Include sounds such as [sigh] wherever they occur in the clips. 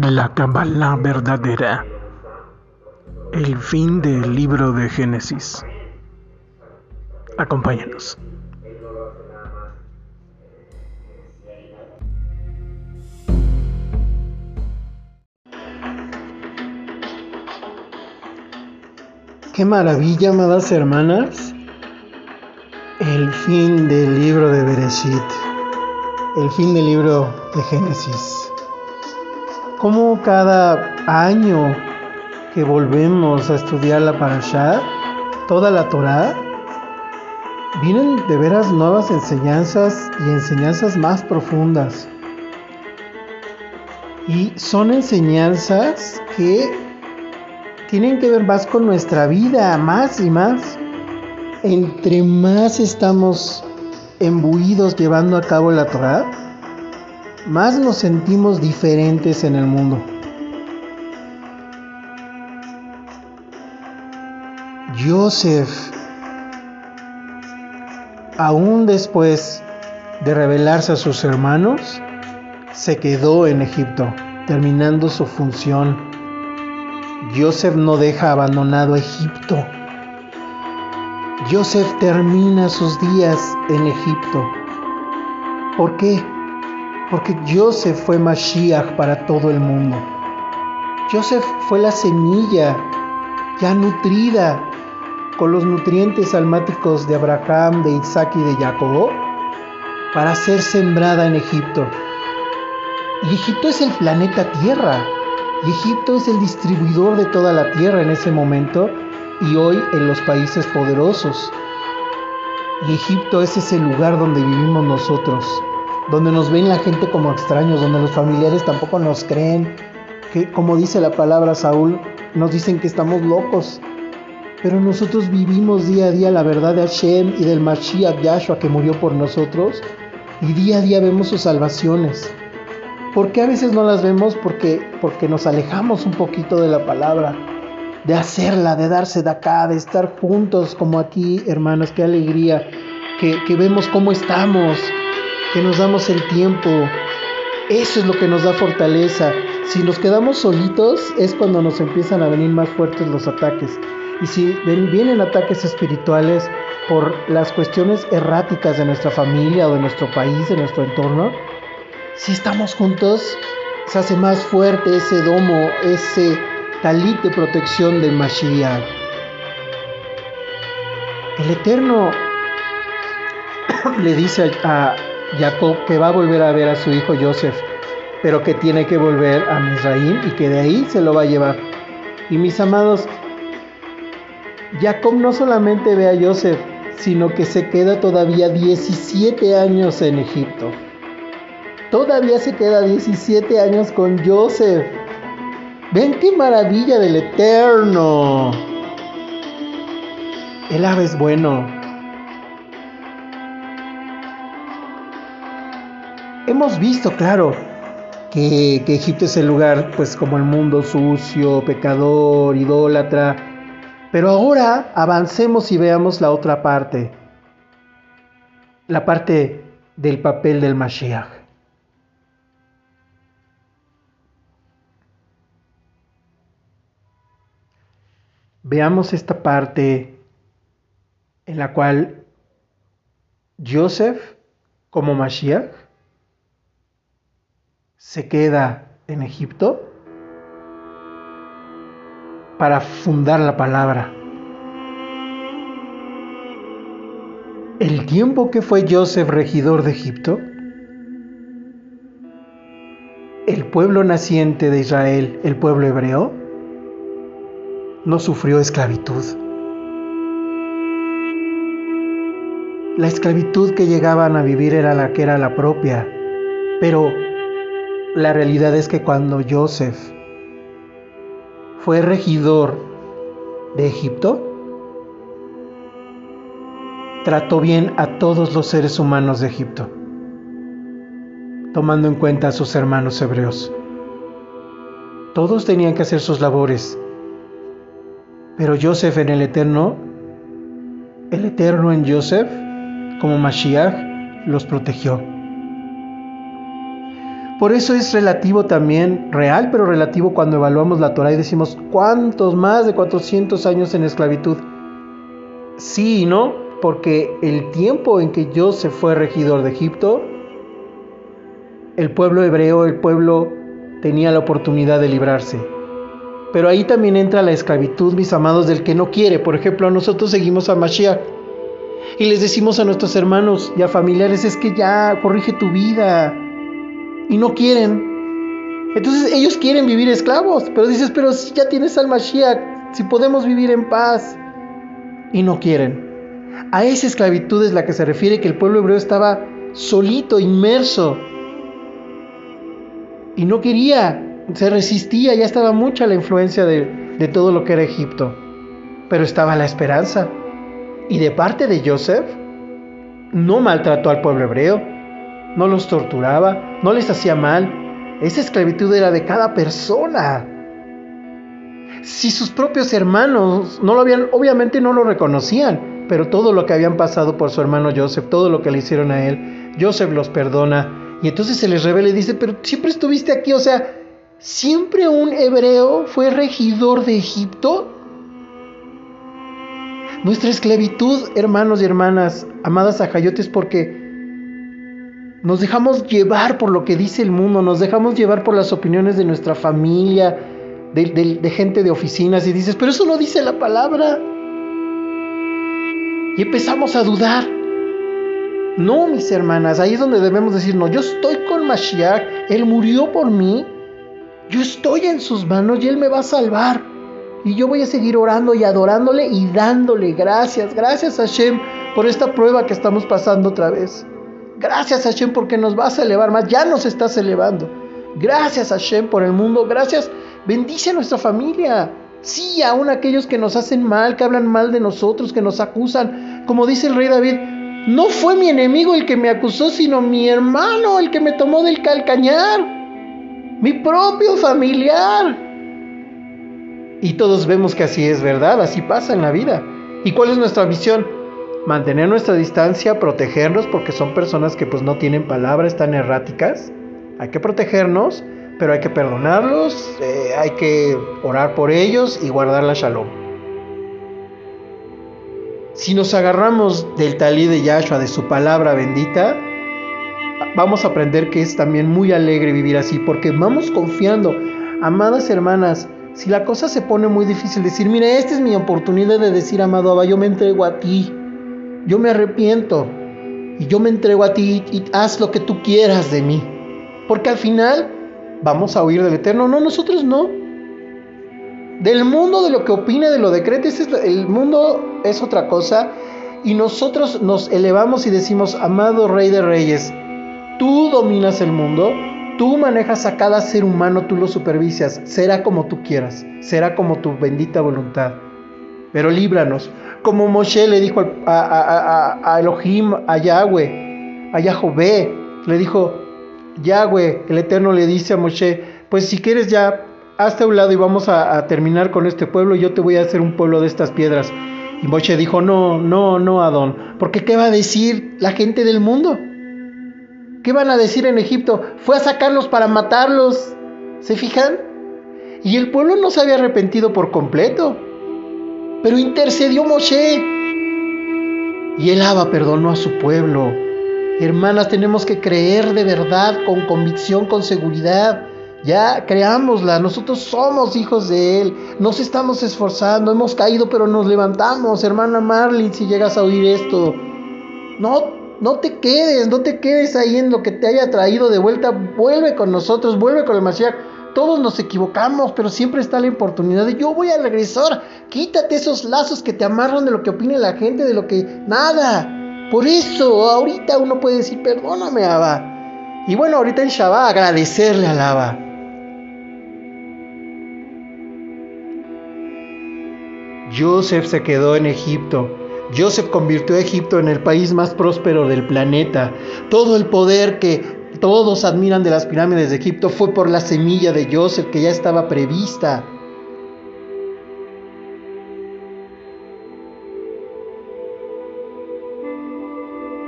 La Kabbalah verdadera. El fin del libro de Génesis. Acompáñanos. Qué maravilla, amadas hermanas. El fin del libro de Bereshit. El fin del libro de Génesis. Como cada año que volvemos a estudiar la Parashá, toda la Torá, vienen de veras nuevas enseñanzas y enseñanzas más profundas. Y son enseñanzas que tienen que ver más con nuestra vida, más y más. Entre más estamos embuidos llevando a cabo la Torah, más nos sentimos diferentes en el mundo. Joseph, aún después de revelarse a sus hermanos, se quedó en Egipto, terminando su función Joseph no deja abandonado Egipto. Joseph termina sus días en Egipto. ¿Por qué? Porque Joseph fue Mashiach para todo el mundo. Joseph fue la semilla ya nutrida con los nutrientes almáticos de Abraham, de Isaac y de Jacob para ser sembrada en Egipto. Y Egipto es el planeta Tierra. Egipto es el distribuidor de toda la tierra en ese momento y hoy en los países poderosos. Y Egipto es ese lugar donde vivimos nosotros, donde nos ven la gente como extraños, donde los familiares tampoco nos creen, que como dice la palabra Saúl, nos dicen que estamos locos. Pero nosotros vivimos día a día la verdad de Hashem y del Mashiach Yahshua que murió por nosotros y día a día vemos sus salvaciones. ¿Por qué a veces no las vemos? Porque, porque nos alejamos un poquito de la palabra, de hacerla, de darse de acá, de estar juntos como aquí, hermanos, qué alegría, que, que vemos cómo estamos, que nos damos el tiempo. Eso es lo que nos da fortaleza. Si nos quedamos solitos es cuando nos empiezan a venir más fuertes los ataques. Y si vienen ataques espirituales por las cuestiones erráticas de nuestra familia o de nuestro país, de nuestro entorno, si estamos juntos, se hace más fuerte ese domo, ese talit de protección del Mashiach. El Eterno [coughs] le dice a Jacob que va a volver a ver a su hijo Joseph, pero que tiene que volver a Misraim y que de ahí se lo va a llevar. Y mis amados, Jacob no solamente ve a Joseph, sino que se queda todavía 17 años en Egipto. Todavía se queda 17 años con Joseph. Ven qué maravilla del Eterno. El ave es bueno. Hemos visto, claro, que, Egipto es el lugar, pues como el mundo sucio, pecador, idólatra. Pero ahora avancemos y veamos la otra parte. La parte del papel del Mashiach. Veamos esta parte en la cual Joseph, como Mashiach, se queda en Egipto para fundar la palabra. El tiempo que fue Joseph regidor de Egipto, el pueblo naciente de Israel, el pueblo hebreo, no sufrió esclavitud. La esclavitud que llegaban a vivir era la que era la propia, pero la realidad es que cuando Joseph fue regidor de Egipto, trató bien a todos los seres humanos de Egipto, tomando en cuenta a sus hermanos hebreos. Todos tenían que hacer sus labores pero Joseph en el Eterno, el Eterno en Joseph, como Mashiach, los protegió. Por eso es relativo también, real pero relativo cuando evaluamos la Torah y decimos, ¿cuántos más de 400 años en esclavitud? Sí y no, porque el tiempo en que Joseph fue regidor de Egipto, el pueblo hebreo, el pueblo tenía la oportunidad de librarse. Pero ahí también entra la esclavitud, mis amados, del que no quiere. Por ejemplo, nosotros seguimos a Mashiach y les decimos a nuestros hermanos y a familiares, es que ya corrige tu vida. Y no quieren. Entonces ellos quieren vivir esclavos, pero dices, pero si ya tienes al Mashiach, si podemos vivir en paz. Y no quieren. A esa esclavitud es la que se refiere que el pueblo hebreo estaba solito, inmerso. Y no quería, se resistía, ya estaba mucha la influencia de, todo lo que era Egipto. Pero estaba la esperanza. Y de parte de Joseph, no maltrató al pueblo hebreo, no los torturaba, no les hacía mal. Esa esclavitud era de cada persona. Si sus propios hermanos no lo habían, obviamente no lo reconocían, pero todo lo que habían pasado por su hermano Joseph, todo lo que le hicieron a él, Joseph los perdona. Y entonces se les revela y dice, pero siempre estuviste aquí, o sea, siempre un hebreo fue regidor de Egipto. Nuestra esclavitud, hermanos y hermanas, amadas ajayotes, porque nos dejamos llevar por lo que dice el mundo, nos dejamos llevar por las opiniones de nuestra familia, de, gente de oficinas, y dices, pero eso no dice la palabra. Y empezamos a dudar. No, mis hermanas, ahí es donde debemos decir, no, yo estoy con Mashiach, Él murió por mí, yo estoy en sus manos y Él me va a salvar. Y yo voy a seguir orando y adorándole y dándole gracias. Gracias a Hashem por esta prueba que estamos pasando otra vez. Gracias Hashem porque nos vas a elevar más. Ya nos estás elevando. Gracias Hashem por el mundo. Gracias. Bendice a nuestra familia. Sí, aún aquellos que nos hacen mal, que hablan mal de nosotros, que nos acusan. Como dice el rey David, no fue mi enemigo el que me acusó, sino mi hermano el que me tomó del calcañar. Mi propio familiar. Y todos vemos que así es verdad, así pasa en la vida. ¿Y cuál es nuestra misión? Mantener nuestra distancia, protegernos, porque son personas que pues no tienen palabras tan erráticas. Hay que protegernos, pero hay que perdonarlos, eh, hay que orar por ellos y guardar la shalom. Si nos agarramos del talí de Yahshua, de su palabra bendita, vamos a aprender que es también muy alegre vivir así, porque vamos confiando. Amadas hermanas, si la cosa se pone muy difícil, decir, mira, esta es mi oportunidad de decir, amado Abba, yo me entrego a ti, yo me arrepiento y yo me entrego a ti y haz lo que tú quieras de mí. Porque al final vamos a oír del Eterno, no, nosotros no. Del mundo, de lo que opina, de lo decreta, el mundo es otra cosa y nosotros nos elevamos y decimos, amado Rey de Reyes, tú dominas el mundo, Tú manejas a cada ser humano, tú lo supervisas. Será como tú quieras, será como tu bendita voluntad. Pero líbranos. Como Moshe le dijo a, Elohim, a Yahweh, a Yahvé, le dijo, Yahweh, el Eterno le dice a Moshe, pues si quieres ya, hazte a un lado y vamos a, a terminar con este pueblo, yo te voy a hacer un pueblo de estas piedras. Y Moshe dijo, no, no, no, Adón, porque ¿qué va a decir la gente del mundo? ¿Qué van a decir en Egipto? Fue a sacarlos para matarlos. ¿Se fijan? Y el pueblo no se había arrepentido por completo. Pero intercedió Moshe. Y el Abba perdonó a su pueblo. Hermanas, tenemos que creer de verdad, con convicción, con seguridad. Ya creámosla, nosotros somos hijos de Él, nos estamos esforzando, hemos caído pero nos levantamos, hermana Marlin, si llegas a oír esto. No no te quedes, no te quedes ahí en lo que te haya traído de vuelta. Vuelve con nosotros, vuelve con el Mashiach. Todos nos equivocamos, pero siempre está la oportunidad de yo voy a regresar. Quítate esos lazos que te amarran de lo que opine la gente, de lo que nada. Por eso, ahorita uno puede decir, perdóname, Abba. Y bueno, ahorita en Shabbat agradecerle al Abba. Joseph se quedó en Egipto Joseph convirtió a Egipto en el país más próspero del planeta. Todo el poder que todos admiran de las pirámides de Egipto fue por la semilla de Joseph que ya estaba prevista.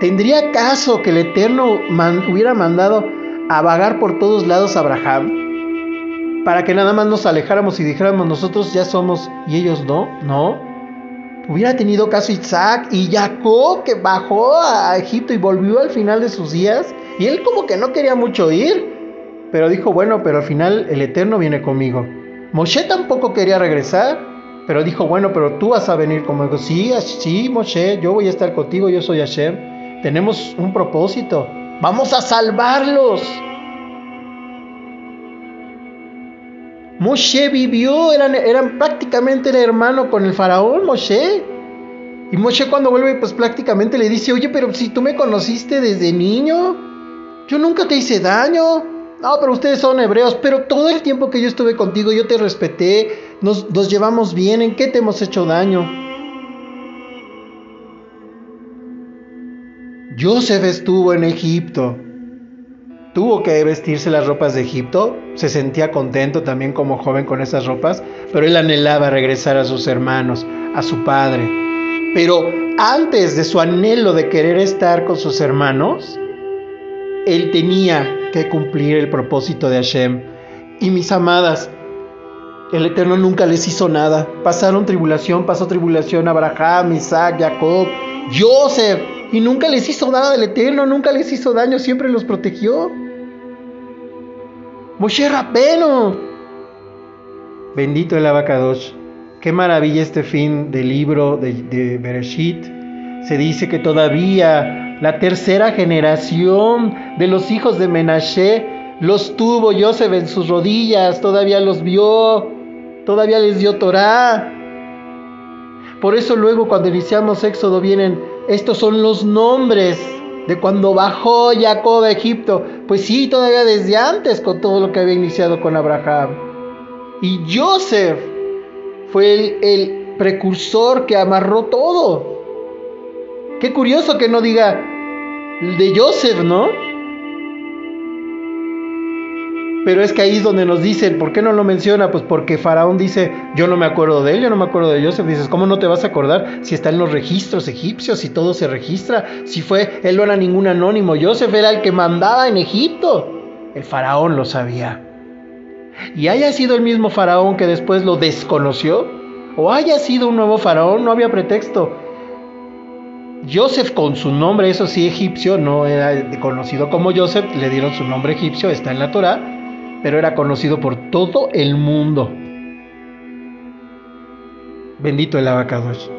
¿Tendría caso que el Eterno hubiera mandado a vagar por todos lados a Abraham para que nada más nos alejáramos y dijéramos nosotros ya somos y ellos no, no. Hubiera tenido caso Isaac y Jacob que bajó a Egipto y volvió al final de sus días y él como que no quería mucho ir, pero dijo, bueno, pero al final el Eterno viene conmigo. Moshe tampoco quería regresar, pero dijo, bueno, pero tú vas a venir conmigo. Sí, sí, Moshe, yo voy a estar contigo, yo soy Hashem. Tenemos un propósito. Vamos a salvarlos. Moshe vivió, eran, eran prácticamente el hermano con el faraón, Moshe. Y Moshe cuando vuelve, pues prácticamente le dice, oye, pero si tú me conociste desde niño, yo nunca te hice daño. No, pero ustedes son hebreos, pero todo el tiempo que yo estuve contigo, yo te respeté, nos, nos llevamos bien, ¿en qué te hemos hecho daño? Joseph estuvo en Egipto. Tuvo que vestirse las ropas de Egipto. Se sentía contento también como joven con esas ropas, pero él anhelaba regresar a sus hermanos, a su padre. Pero antes de su anhelo de querer estar con sus hermanos, él tenía que cumplir el propósito de Hashem. Y mis amadas, el Eterno nunca les hizo nada. Pasaron tribulación, pasó tribulación Abraham, Isaac, Jacob, Joseph. Y nunca les hizo nada del Eterno, nunca les hizo daño, siempre los protegió. Moshe Rabeno. Bendito el Abacadosh. Qué maravilla este fin del libro de Bereshit. Se dice que todavía la tercera generación de los hijos de Menashe los tuvo Joseph en sus rodillas, todavía los vio, todavía les dio Torah. Por eso luego cuando iniciamos Éxodo vienen estos son los nombres de cuando bajó Jacob a Egipto. Pues sí, todavía desde antes con todo lo que había iniciado con Abraham. Y Joseph fue el, el precursor que amarró todo. Qué curioso que no diga de Joseph, ¿no? Pero es que ahí es donde nos dicen, ¿por qué no lo menciona? Pues porque Faraón dice, yo no me acuerdo de él, yo no me acuerdo de Joseph. Dices, ¿cómo no te vas a acordar si está en los registros egipcios, si todo se registra? Si fue, él no era ningún anónimo, Joseph era el que mandaba en Egipto. El Faraón lo sabía. Y haya sido el mismo Faraón que después lo desconoció, o haya sido un nuevo Faraón, no había pretexto. Joseph con su nombre, eso sí, egipcio, no era conocido como Joseph, le dieron su nombre egipcio, está en la Torah pero era conocido por todo el mundo. Bendito el abacados.